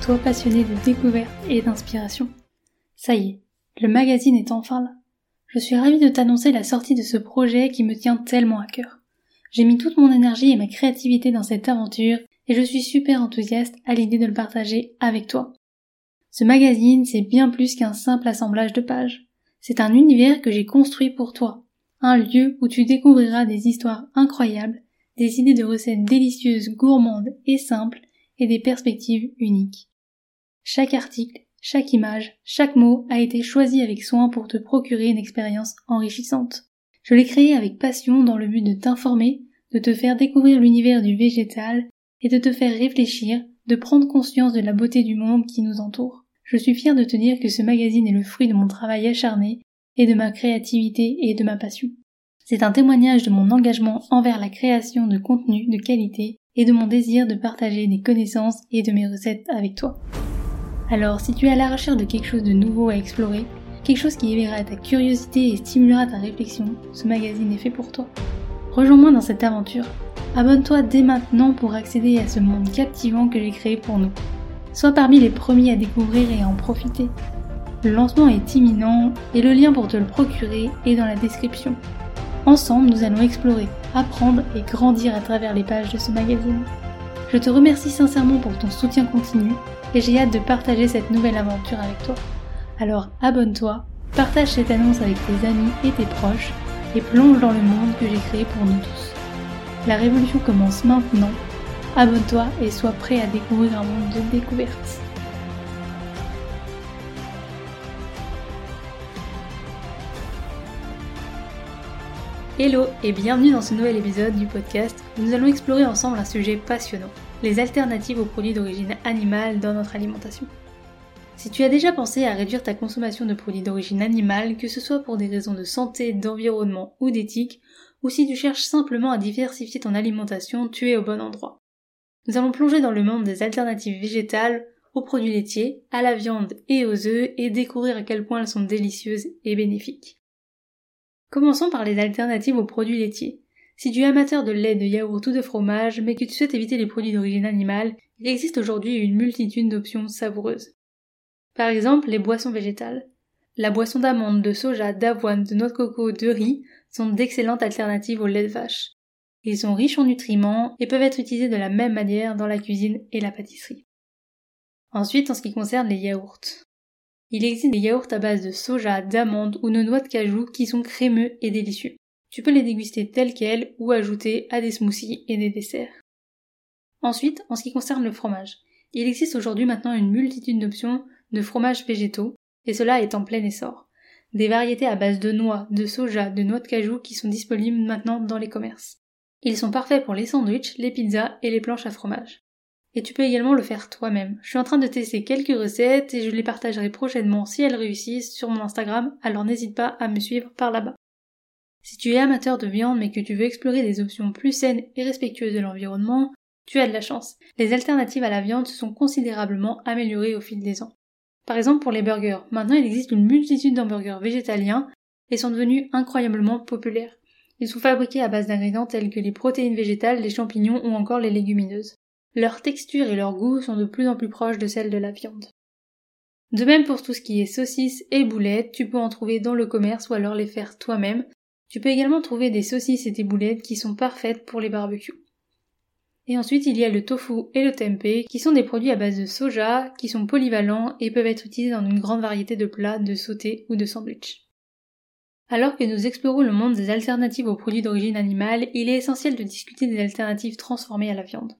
toi passionné de découverte et d'inspiration. Ça y est, le magazine est enfin là. Je suis ravie de t'annoncer la sortie de ce projet qui me tient tellement à cœur. J'ai mis toute mon énergie et ma créativité dans cette aventure et je suis super enthousiaste à l'idée de le partager avec toi. Ce magazine, c'est bien plus qu'un simple assemblage de pages. C'est un univers que j'ai construit pour toi. Un lieu où tu découvriras des histoires incroyables, des idées de recettes délicieuses, gourmandes et simples, et des perspectives uniques. Chaque article, chaque image, chaque mot a été choisi avec soin pour te procurer une expérience enrichissante. Je l'ai créé avec passion dans le but de t'informer, de te faire découvrir l'univers du végétal et de te faire réfléchir, de prendre conscience de la beauté du monde qui nous entoure. Je suis fière de te dire que ce magazine est le fruit de mon travail acharné et de ma créativité et de ma passion. C'est un témoignage de mon engagement envers la création de contenus de qualité et de mon désir de partager des connaissances et de mes recettes avec toi. Alors si tu es à la recherche de quelque chose de nouveau à explorer, quelque chose qui éveillera ta curiosité et stimulera ta réflexion, ce magazine est fait pour toi. Rejoins-moi dans cette aventure. Abonne-toi dès maintenant pour accéder à ce monde captivant que j'ai créé pour nous. Sois parmi les premiers à découvrir et à en profiter. Le lancement est imminent et le lien pour te le procurer est dans la description. Ensemble, nous allons explorer, apprendre et grandir à travers les pages de ce magazine. Je te remercie sincèrement pour ton soutien continu et j'ai hâte de partager cette nouvelle aventure avec toi. Alors abonne-toi, partage cette annonce avec tes amis et tes proches et plonge dans le monde que j'ai créé pour nous tous. La révolution commence maintenant. Abonne-toi et sois prêt à découvrir un monde de découvertes. Hello et bienvenue dans ce nouvel épisode du podcast où nous allons explorer ensemble un sujet passionnant, les alternatives aux produits d'origine animale dans notre alimentation. Si tu as déjà pensé à réduire ta consommation de produits d'origine animale, que ce soit pour des raisons de santé, d'environnement ou d'éthique, ou si tu cherches simplement à diversifier ton alimentation, tu es au bon endroit. Nous allons plonger dans le monde des alternatives végétales aux produits laitiers, à la viande et aux œufs et découvrir à quel point elles sont délicieuses et bénéfiques. Commençons par les alternatives aux produits laitiers. Si tu es amateur de lait, de yaourt ou de fromage, mais que tu souhaites éviter les produits d'origine animale, il existe aujourd'hui une multitude d'options savoureuses. Par exemple, les boissons végétales. La boisson d'amande, de soja, d'avoine, de noix de coco, de riz sont d'excellentes alternatives au lait de vache. Ils sont riches en nutriments et peuvent être utilisés de la même manière dans la cuisine et la pâtisserie. Ensuite, en ce qui concerne les yaourts. Il existe des yaourts à base de soja, d'amandes ou de noix de cajou qui sont crémeux et délicieux. Tu peux les déguster tels quels ou ajouter à des smoothies et des desserts. Ensuite, en ce qui concerne le fromage, il existe aujourd'hui maintenant une multitude d'options de fromages végétaux, et cela est en plein essor. Des variétés à base de noix, de soja, de noix de cajou qui sont disponibles maintenant dans les commerces. Ils sont parfaits pour les sandwichs, les pizzas et les planches à fromage. Et tu peux également le faire toi-même. Je suis en train de tester quelques recettes et je les partagerai prochainement si elles réussissent sur mon Instagram, alors n'hésite pas à me suivre par là-bas. Si tu es amateur de viande mais que tu veux explorer des options plus saines et respectueuses de l'environnement, tu as de la chance. Les alternatives à la viande se sont considérablement améliorées au fil des ans. Par exemple pour les burgers, maintenant il existe une multitude d'hamburgers végétaliens et sont devenus incroyablement populaires. Ils sont fabriqués à base d'ingrédients tels que les protéines végétales, les champignons ou encore les légumineuses. Leur texture et leur goût sont de plus en plus proches de celles de la viande. De même pour tout ce qui est saucisses et boulettes, tu peux en trouver dans le commerce ou alors les faire toi-même. Tu peux également trouver des saucisses et des boulettes qui sont parfaites pour les barbecues. Et ensuite, il y a le tofu et le tempeh, qui sont des produits à base de soja, qui sont polyvalents et peuvent être utilisés dans une grande variété de plats, de sautés ou de sandwichs. Alors que nous explorons le monde des alternatives aux produits d'origine animale, il est essentiel de discuter des alternatives transformées à la viande.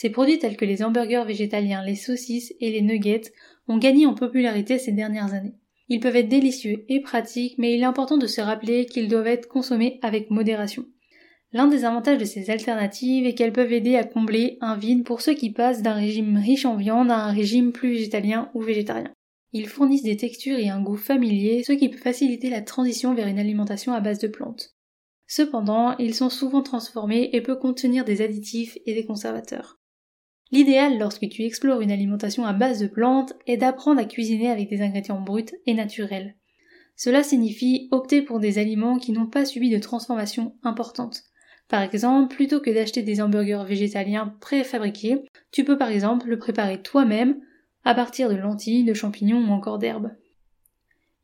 Ces produits tels que les hamburgers végétaliens, les saucisses et les nuggets ont gagné en popularité ces dernières années. Ils peuvent être délicieux et pratiques, mais il est important de se rappeler qu'ils doivent être consommés avec modération. L'un des avantages de ces alternatives est qu'elles peuvent aider à combler un vide pour ceux qui passent d'un régime riche en viande à un régime plus végétalien ou végétarien. Ils fournissent des textures et un goût familier, ce qui peut faciliter la transition vers une alimentation à base de plantes. Cependant, ils sont souvent transformés et peuvent contenir des additifs et des conservateurs. L'idéal lorsque tu explores une alimentation à base de plantes est d'apprendre à cuisiner avec des ingrédients bruts et naturels. Cela signifie opter pour des aliments qui n'ont pas subi de transformation importante. Par exemple, plutôt que d'acheter des hamburgers végétaliens préfabriqués, tu peux par exemple le préparer toi-même à partir de lentilles, de champignons ou encore d'herbes.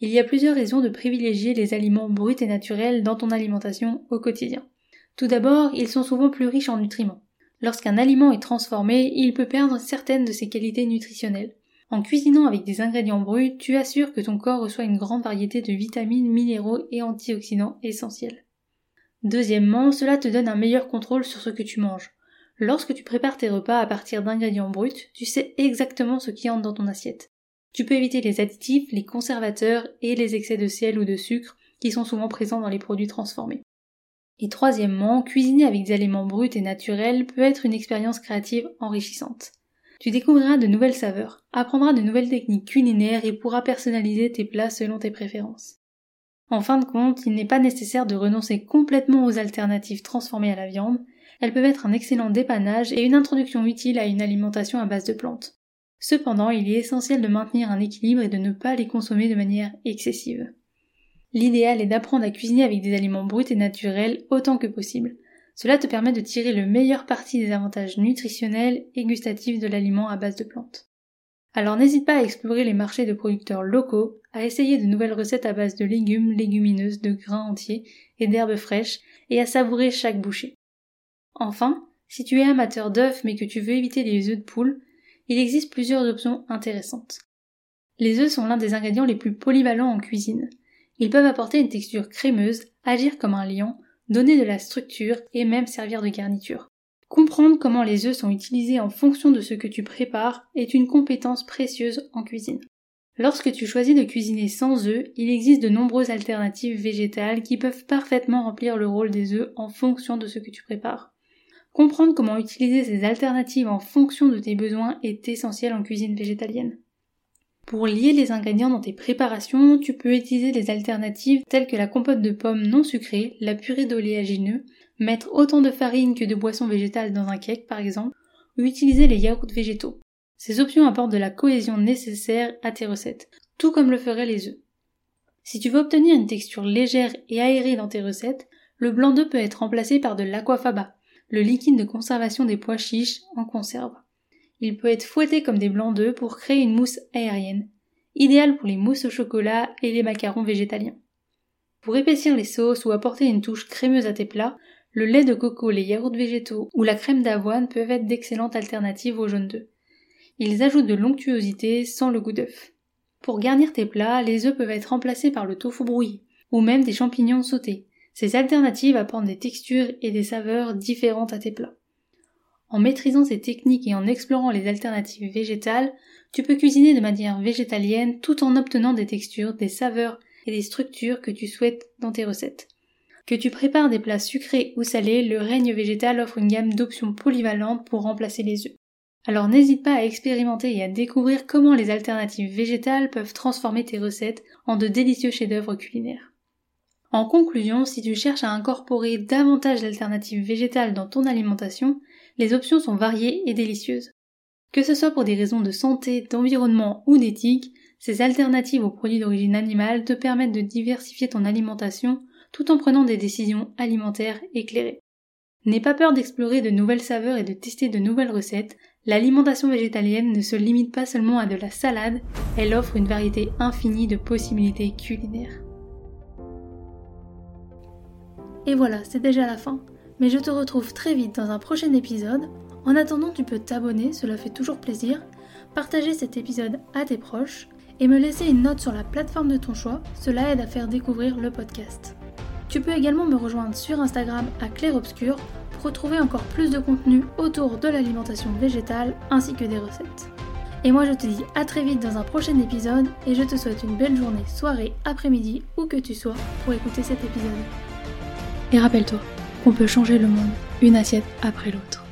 Il y a plusieurs raisons de privilégier les aliments bruts et naturels dans ton alimentation au quotidien. Tout d'abord, ils sont souvent plus riches en nutriments. Lorsqu'un aliment est transformé, il peut perdre certaines de ses qualités nutritionnelles. En cuisinant avec des ingrédients bruts, tu assures que ton corps reçoit une grande variété de vitamines, minéraux et antioxydants essentiels. Deuxièmement, cela te donne un meilleur contrôle sur ce que tu manges. Lorsque tu prépares tes repas à partir d'ingrédients bruts, tu sais exactement ce qui entre dans ton assiette. Tu peux éviter les additifs, les conservateurs et les excès de sel ou de sucre qui sont souvent présents dans les produits transformés. Et troisièmement, cuisiner avec des aliments bruts et naturels peut être une expérience créative enrichissante. Tu découvriras de nouvelles saveurs, apprendras de nouvelles techniques culinaires et pourras personnaliser tes plats selon tes préférences. En fin de compte, il n'est pas nécessaire de renoncer complètement aux alternatives transformées à la viande, elles peuvent être un excellent dépannage et une introduction utile à une alimentation à base de plantes. Cependant, il est essentiel de maintenir un équilibre et de ne pas les consommer de manière excessive. L'idéal est d'apprendre à cuisiner avec des aliments bruts et naturels autant que possible. Cela te permet de tirer le meilleur parti des avantages nutritionnels et gustatifs de l'aliment à base de plantes. Alors n'hésite pas à explorer les marchés de producteurs locaux, à essayer de nouvelles recettes à base de légumes, légumineuses, de grains entiers et d'herbes fraîches, et à savourer chaque bouchée. Enfin, si tu es amateur d'œufs mais que tu veux éviter les œufs de poule, il existe plusieurs options intéressantes. Les œufs sont l'un des ingrédients les plus polyvalents en cuisine. Ils peuvent apporter une texture crémeuse, agir comme un liant, donner de la structure et même servir de garniture. Comprendre comment les œufs sont utilisés en fonction de ce que tu prépares est une compétence précieuse en cuisine. Lorsque tu choisis de cuisiner sans œufs, il existe de nombreuses alternatives végétales qui peuvent parfaitement remplir le rôle des œufs en fonction de ce que tu prépares. Comprendre comment utiliser ces alternatives en fonction de tes besoins est essentiel en cuisine végétalienne. Pour lier les ingrédients dans tes préparations, tu peux utiliser des alternatives telles que la compote de pommes non sucrée, la purée d'oléagineux, mettre autant de farine que de boissons végétales dans un cake par exemple, ou utiliser les yaourts végétaux. Ces options apportent de la cohésion nécessaire à tes recettes, tout comme le feraient les œufs. Si tu veux obtenir une texture légère et aérée dans tes recettes, le blanc d'œuf peut être remplacé par de l'aquafaba, le liquide de conservation des pois chiches en conserve. Il peut être fouetté comme des blancs d'œufs pour créer une mousse aérienne, idéale pour les mousses au chocolat et les macarons végétaliens. Pour épaissir les sauces ou apporter une touche crémeuse à tes plats, le lait de coco, les yaourts végétaux ou la crème d'avoine peuvent être d'excellentes alternatives aux jaunes d'œufs. Ils ajoutent de l'onctuosité sans le goût d'œuf. Pour garnir tes plats, les œufs peuvent être remplacés par le tofu brouillé, ou même des champignons sautés. Ces alternatives apportent des textures et des saveurs différentes à tes plats. En maîtrisant ces techniques et en explorant les alternatives végétales, tu peux cuisiner de manière végétalienne tout en obtenant des textures, des saveurs et des structures que tu souhaites dans tes recettes. Que tu prépares des plats sucrés ou salés, le règne végétal offre une gamme d'options polyvalentes pour remplacer les œufs. Alors n'hésite pas à expérimenter et à découvrir comment les alternatives végétales peuvent transformer tes recettes en de délicieux chefs-d'œuvre culinaires. En conclusion, si tu cherches à incorporer davantage d'alternatives végétales dans ton alimentation, les options sont variées et délicieuses. Que ce soit pour des raisons de santé, d'environnement ou d'éthique, ces alternatives aux produits d'origine animale te permettent de diversifier ton alimentation tout en prenant des décisions alimentaires éclairées. N'aie pas peur d'explorer de nouvelles saveurs et de tester de nouvelles recettes, l'alimentation végétalienne ne se limite pas seulement à de la salade, elle offre une variété infinie de possibilités culinaires. Et voilà, c'est déjà la fin mais je te retrouve très vite dans un prochain épisode. En attendant, tu peux t'abonner, cela fait toujours plaisir, partager cet épisode à tes proches et me laisser une note sur la plateforme de ton choix, cela aide à faire découvrir le podcast. Tu peux également me rejoindre sur Instagram à Claire Obscur pour retrouver encore plus de contenu autour de l'alimentation végétale ainsi que des recettes. Et moi je te dis à très vite dans un prochain épisode et je te souhaite une belle journée, soirée, après-midi, où que tu sois pour écouter cet épisode. Et rappelle-toi, on peut changer le monde, une assiette après l'autre.